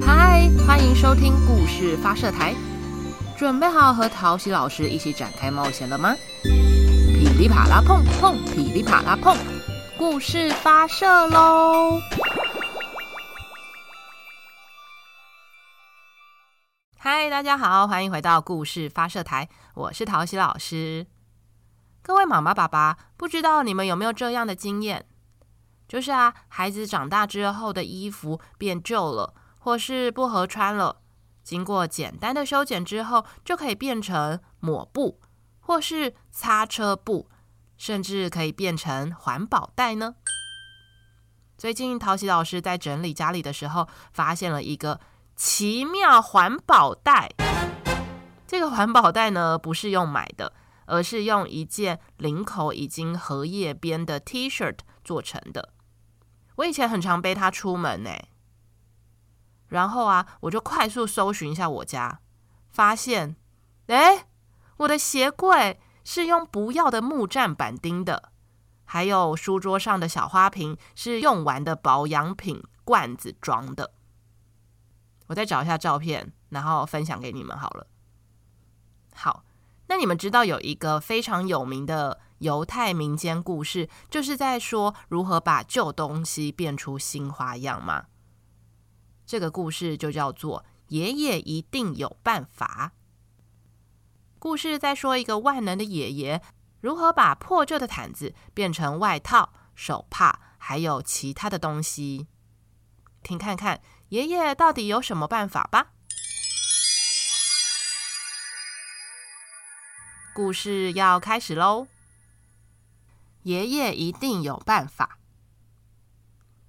嗨，欢迎收听故事发射台，准备好和陶喜老师一起展开冒险了吗？噼里啪啦碰碰，噼里啪啦碰，故事发射喽！嗨，大家好，欢迎回到故事发射台，我是陶喜老师。各位妈妈、爸爸，不知道你们有没有这样的经验？就是啊，孩子长大之后的衣服变旧了。或是不合穿了，经过简单的修剪之后，就可以变成抹布，或是擦车布，甚至可以变成环保袋呢。最近陶喜老师在整理家里的时候，发现了一个奇妙环保袋。这个环保袋呢，不是用买的，而是用一件领口已经荷叶边的 T-shirt 做成的。我以前很常背它出门呢。然后啊，我就快速搜寻一下我家，发现，哎，我的鞋柜是用不要的木栈板钉的，还有书桌上的小花瓶是用完的保养品罐子装的。我再找一下照片，然后分享给你们好了。好，那你们知道有一个非常有名的犹太民间故事，就是在说如何把旧东西变出新花样吗？这个故事就叫做《爷爷一定有办法》。故事在说一个万能的爷爷如何把破旧的毯子变成外套、手帕，还有其他的东西。听看看，爷爷到底有什么办法吧？故事要开始喽！爷爷一定有办法。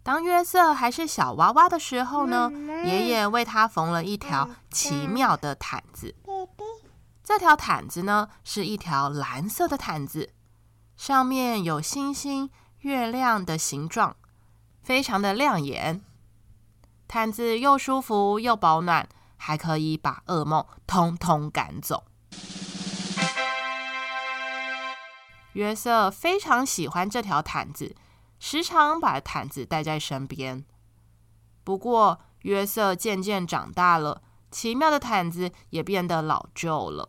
当约瑟还是小娃娃的时候呢，爷爷为他缝了一条奇妙的毯子。这条毯子呢，是一条蓝色的毯子，上面有星星、月亮的形状，非常的亮眼。毯子又舒服又保暖，还可以把噩梦通通赶走。约瑟非常喜欢这条毯子。时常把毯子带在身边。不过，约瑟渐渐长大了，奇妙的毯子也变得老旧了。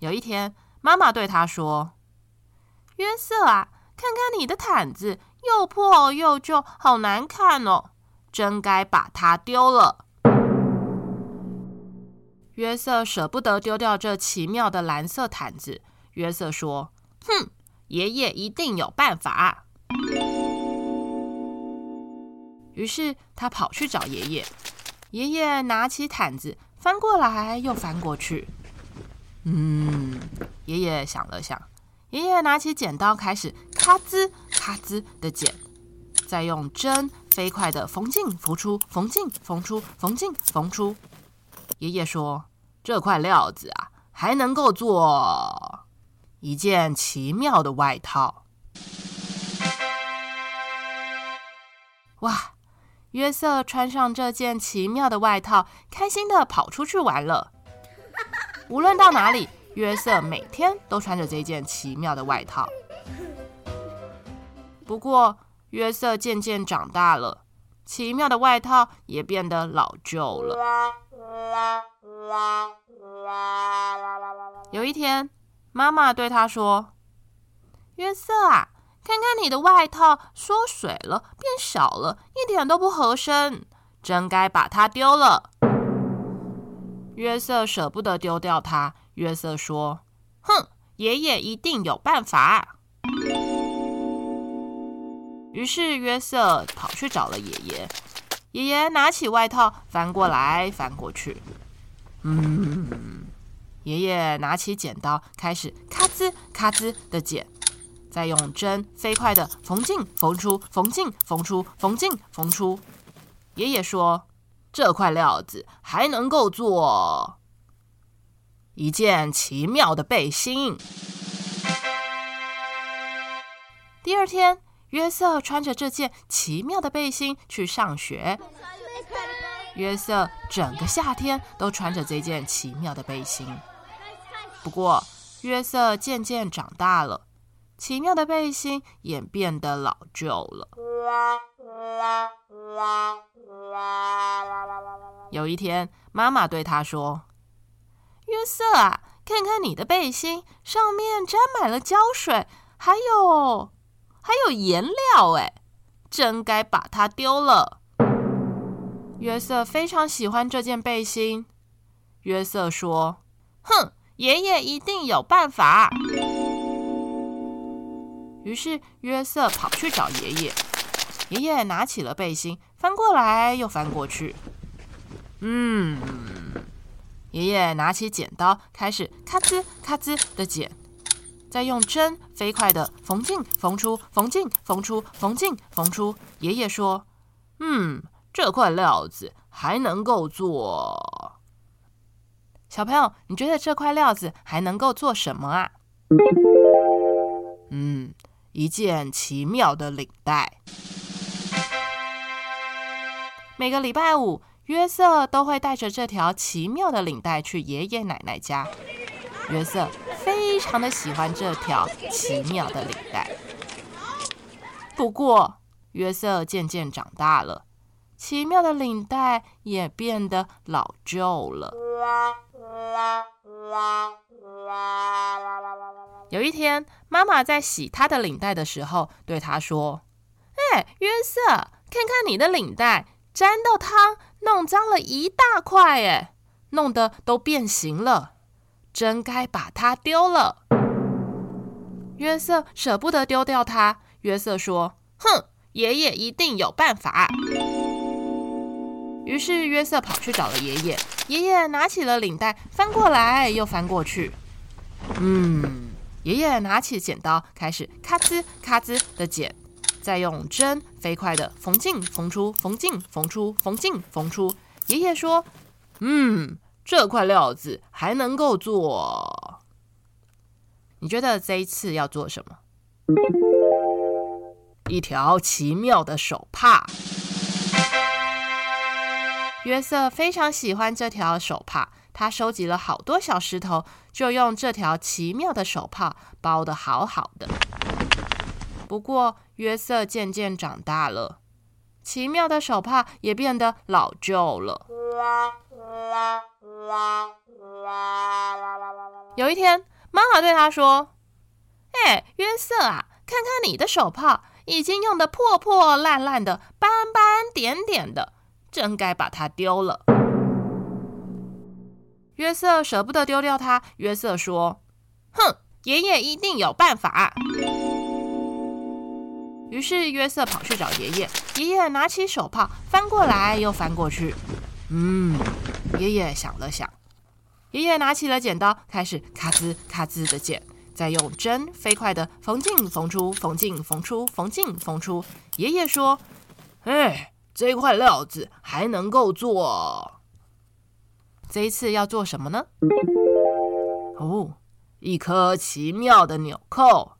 有一天，妈妈对他说：“约瑟啊，看看你的毯子，又破又旧，好难看哦，真该把它丢了。”约瑟舍不得丢掉这奇妙的蓝色毯子。约瑟说：“哼，爷爷一定有办法。”于是他跑去找爷爷。爷爷拿起毯子，翻过来又翻过去。嗯，爷爷想了想，爷爷拿起剪刀，开始咔吱咔吱的剪，再用针飞快的缝进缝出，缝进缝出，缝进缝出。爷爷说：“这块料子啊，还能够做。”一件奇妙的外套，哇！约瑟穿上这件奇妙的外套，开心地跑出去玩了。无论到哪里，约瑟每天都穿着这件奇妙的外套。不过，约瑟渐渐长大了，奇妙的外套也变得老旧了。有一天，妈妈对他说：“约瑟啊，看看你的外套缩水了，变小了，一点都不合身，真该把它丢了。”约瑟舍不得丢掉它。约瑟说：“哼，爷爷一定有办法。”于是约瑟跑去找了爷爷。爷爷拿起外套，翻过来翻过去，嗯。爷爷拿起剪刀，开始咔吱咔吱的剪，再用针飞快的缝进缝出，缝进缝出，缝进缝出。爷爷说：“这块料子还能够做一件奇妙的背心。”第二天，约瑟穿着这件奇妙的背心去上学。约瑟整个夏天都穿着这件奇妙的背心。不过，约瑟渐渐长大了，奇妙的背心也变得老旧了。有一天，妈妈对他说：“约瑟啊，看看你的背心，上面沾满了胶水，还有还有颜料，哎，真该把它丢了。”约瑟非常喜欢这件背心。约瑟说：“哼，爷爷一定有办法。”于是约瑟跑去找爷爷。爷爷拿起了背心，翻过来又翻过去。嗯，爷爷拿起剪刀，开始咔吱咔吱的剪，再用针飞快的缝进缝出，缝进缝出，缝进缝出。爷爷说：“嗯，这块料子还能够做。”小朋友，你觉得这块料子还能够做什么啊？嗯，一件奇妙的领带。每个礼拜五，约瑟都会带着这条奇妙的领带去爷爷奶奶家。约瑟非常的喜欢这条奇妙的领带。不过，约瑟渐渐长大了，奇妙的领带也变得老旧了。有一天，妈妈在洗她的领带的时候，对她说：“哎，约瑟，看看你的领带。”沾到汤，弄脏了一大块，哎，弄得都变形了，真该把它丢了。约瑟舍不得丢掉它。约瑟说：“哼，爷爷一定有办法。”于是约瑟跑去找了爷爷。爷爷拿起了领带，翻过来又翻过去。嗯，爷爷拿起剪刀，开始咔吱咔吱的剪。再用针飞快地缝进缝出，缝进缝出，缝进缝出。爷爷说：“嗯，这块料子还能够做。你觉得这一次要做什么？一条奇妙的手帕。约瑟非常喜欢这条手帕，他收集了好多小石头，就用这条奇妙的手帕包得好好的。不过，约瑟渐渐长大了，奇妙的手帕也变得老旧了。有一天，妈妈对他说：“哎，约瑟啊，看看你的手帕，已经用得破破烂烂的，斑斑点点的，真该把它丢了。”约瑟舍不得丢掉它。约瑟说：“哼，爷爷一定有办法。”于是约瑟跑去找爷爷，爷爷拿起手帕，翻过来又翻过去。嗯，爷爷想了想，爷爷拿起了剪刀，开始咔吱咔吱的剪，再用针飞快的缝进缝出，缝进缝出，缝进缝出。爷爷说：“哎，这块料子还能够做。这一次要做什么呢？哦，一颗奇妙的纽扣。”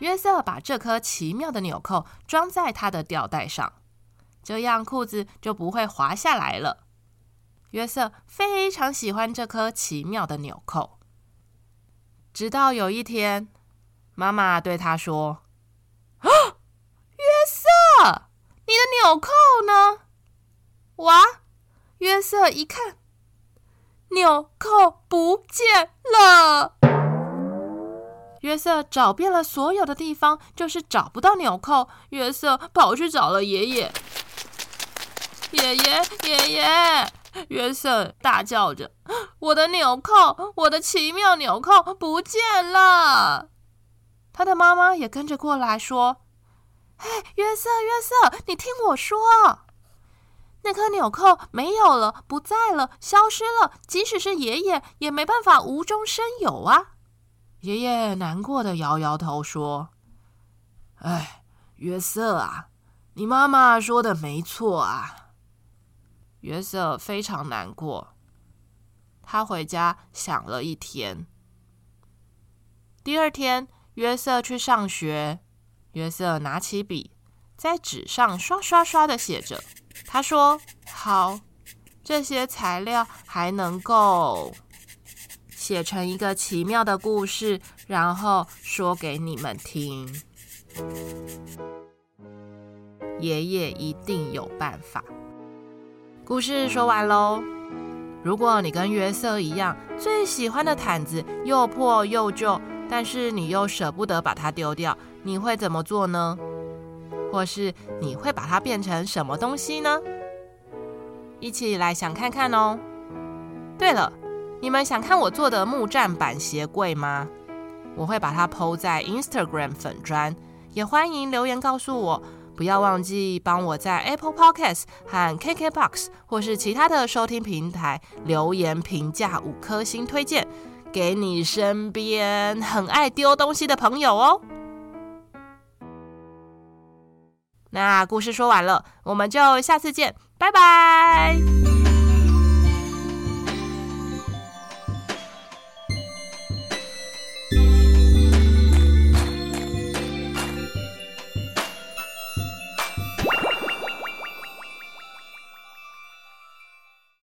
约瑟把这颗奇妙的纽扣装在他的吊带上，这样裤子就不会滑下来了。约瑟非常喜欢这颗奇妙的纽扣。直到有一天，妈妈对他说：“啊，约瑟，你的纽扣呢？”哇！约瑟一看，纽扣不见了。约瑟找遍了所有的地方，就是找不到纽扣。约瑟跑去找了爷爷。爷爷，爷爷！约瑟大叫着：“我的纽扣，我的奇妙纽扣不见了！”他的妈妈也跟着过来说：“嘿，约瑟，约瑟，你听我说，那颗纽扣没有了，不在了，消失了。即使是爷爷，也没办法无中生有啊。”爷爷难过的摇摇头说：“哎，约瑟啊，你妈妈说的没错啊。”约瑟非常难过，他回家想了一天。第二天，约瑟去上学。约瑟拿起笔，在纸上刷刷刷的写着。他说：“好，这些材料还能够。”写成一个奇妙的故事，然后说给你们听。爷爷一定有办法。故事说完喽。如果你跟约瑟一样，最喜欢的毯子又破又旧，但是你又舍不得把它丢掉，你会怎么做呢？或是你会把它变成什么东西呢？一起来想看看哦。对了，你们想看我做的木栈板鞋柜吗？我会把它 PO 在 Instagram 粉砖，也欢迎留言告诉我。不要忘记帮我在 Apple Podcast 和 KKBox 或是其他的收听平台留言评价五颗星推荐，给你身边很爱丢东西的朋友哦。那故事说完了，我们就下次见，拜拜。